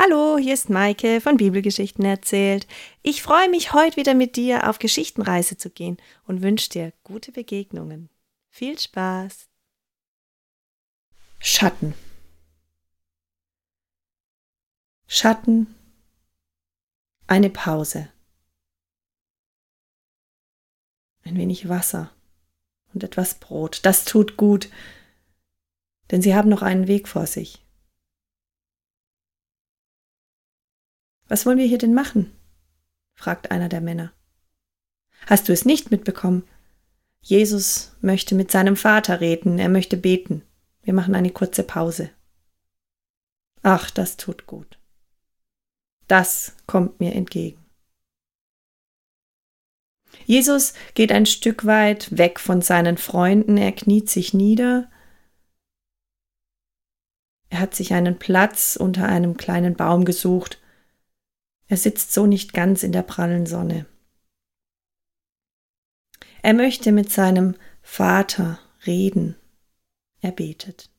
Hallo, hier ist Maike von Bibelgeschichten erzählt. Ich freue mich, heute wieder mit dir auf Geschichtenreise zu gehen und wünsche dir gute Begegnungen. Viel Spaß! Schatten. Schatten. Eine Pause. Ein wenig Wasser und etwas Brot. Das tut gut, denn sie haben noch einen Weg vor sich. Was wollen wir hier denn machen? fragt einer der Männer. Hast du es nicht mitbekommen? Jesus möchte mit seinem Vater reden, er möchte beten. Wir machen eine kurze Pause. Ach, das tut gut. Das kommt mir entgegen. Jesus geht ein Stück weit weg von seinen Freunden, er kniet sich nieder. Er hat sich einen Platz unter einem kleinen Baum gesucht er sitzt so nicht ganz in der prallen Sonne. Er möchte mit seinem Vater reden. Er betet.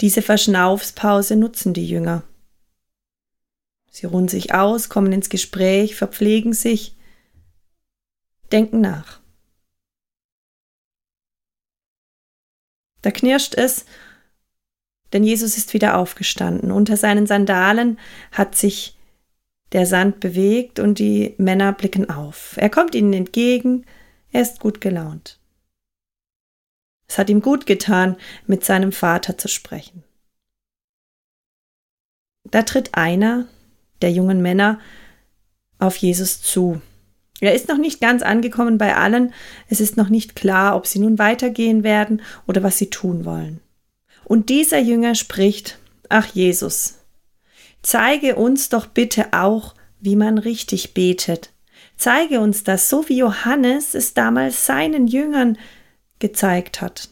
Diese Verschnaufspause nutzen die Jünger. Sie ruhen sich aus, kommen ins Gespräch, verpflegen sich, denken nach. Da knirscht es denn Jesus ist wieder aufgestanden. Unter seinen Sandalen hat sich der Sand bewegt und die Männer blicken auf. Er kommt ihnen entgegen, er ist gut gelaunt. Es hat ihm gut getan, mit seinem Vater zu sprechen. Da tritt einer der jungen Männer auf Jesus zu. Er ist noch nicht ganz angekommen bei allen, es ist noch nicht klar, ob sie nun weitergehen werden oder was sie tun wollen. Und dieser Jünger spricht, ach Jesus, zeige uns doch bitte auch, wie man richtig betet. Zeige uns das, so wie Johannes es damals seinen Jüngern gezeigt hat.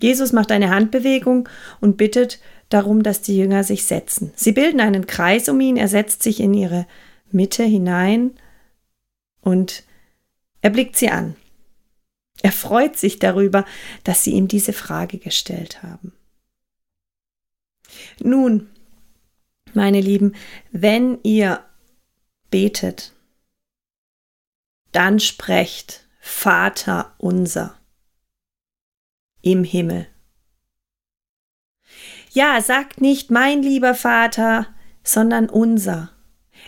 Jesus macht eine Handbewegung und bittet darum, dass die Jünger sich setzen. Sie bilden einen Kreis um ihn, er setzt sich in ihre Mitte hinein und er blickt sie an. Er freut sich darüber, dass sie ihm diese Frage gestellt haben. Nun, meine Lieben, wenn ihr betet, dann sprecht Vater unser im Himmel. Ja, sagt nicht mein lieber Vater, sondern unser.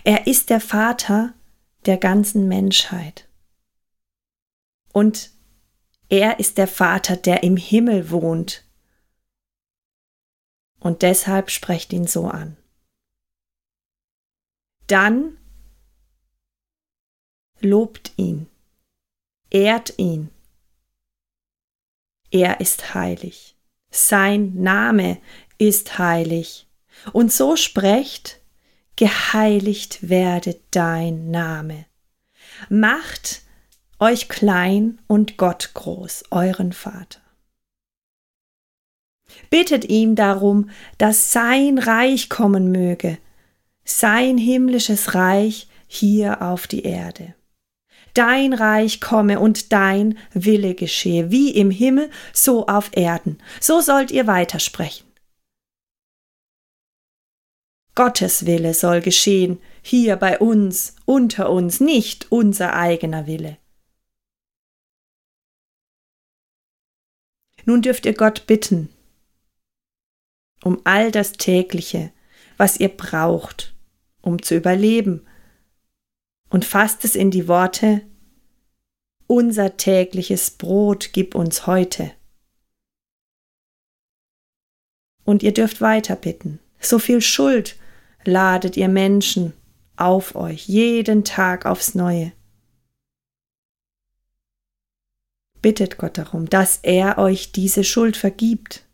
Er ist der Vater der ganzen Menschheit. Und er ist der Vater, der im Himmel wohnt. Und deshalb sprecht ihn so an. Dann lobt ihn, ehrt ihn. Er ist heilig. Sein Name ist heilig. Und so sprecht, geheiligt werde dein Name. Macht euch klein und Gott groß, euren Vater. Bittet ihm darum, dass sein Reich kommen möge, sein himmlisches Reich hier auf die Erde. Dein Reich komme und dein Wille geschehe, wie im Himmel, so auf Erden. So sollt ihr weitersprechen. Gottes Wille soll geschehen, hier bei uns, unter uns, nicht unser eigener Wille. Nun dürft ihr Gott bitten um all das tägliche, was ihr braucht, um zu überleben, und fasst es in die Worte Unser tägliches Brot gib uns heute. Und ihr dürft weiter bitten. So viel Schuld ladet ihr Menschen auf euch, jeden Tag aufs neue. Bittet Gott darum, dass er euch diese Schuld vergibt,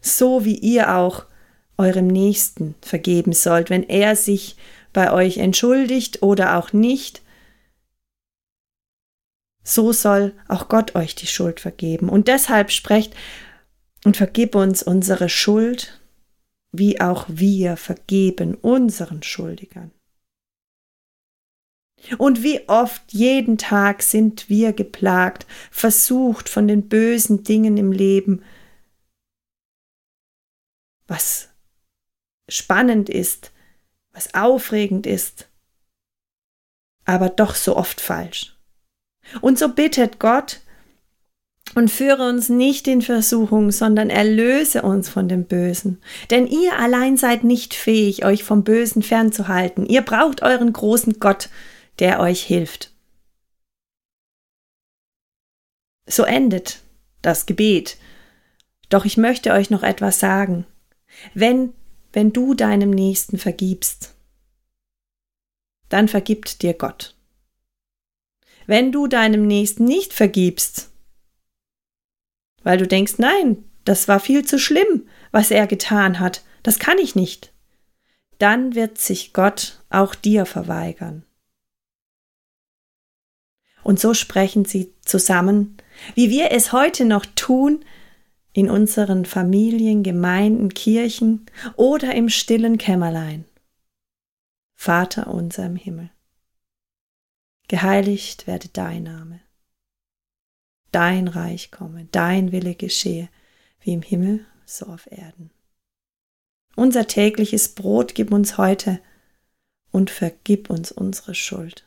so wie ihr auch eurem Nächsten vergeben sollt, wenn er sich bei euch entschuldigt oder auch nicht, so soll auch Gott euch die Schuld vergeben. Und deshalb sprecht und vergib uns unsere Schuld, wie auch wir vergeben unseren Schuldigern. Und wie oft jeden Tag sind wir geplagt, versucht von den bösen Dingen im Leben, was spannend ist, was aufregend ist, aber doch so oft falsch. Und so bittet Gott und führe uns nicht in Versuchung, sondern erlöse uns von dem Bösen. Denn ihr allein seid nicht fähig, euch vom Bösen fernzuhalten. Ihr braucht euren großen Gott, der euch hilft. So endet das Gebet. Doch ich möchte euch noch etwas sagen. Wenn, wenn du deinem Nächsten vergibst, dann vergibt dir Gott. Wenn du deinem Nächsten nicht vergibst, weil du denkst, nein, das war viel zu schlimm, was er getan hat, das kann ich nicht, dann wird sich Gott auch dir verweigern. Und so sprechen sie zusammen, wie wir es heute noch tun, in unseren Familien, Gemeinden, Kirchen oder im stillen Kämmerlein. Vater unser im Himmel, geheiligt werde dein Name, dein Reich komme, dein Wille geschehe, wie im Himmel, so auf Erden. Unser tägliches Brot gib uns heute und vergib uns unsere Schuld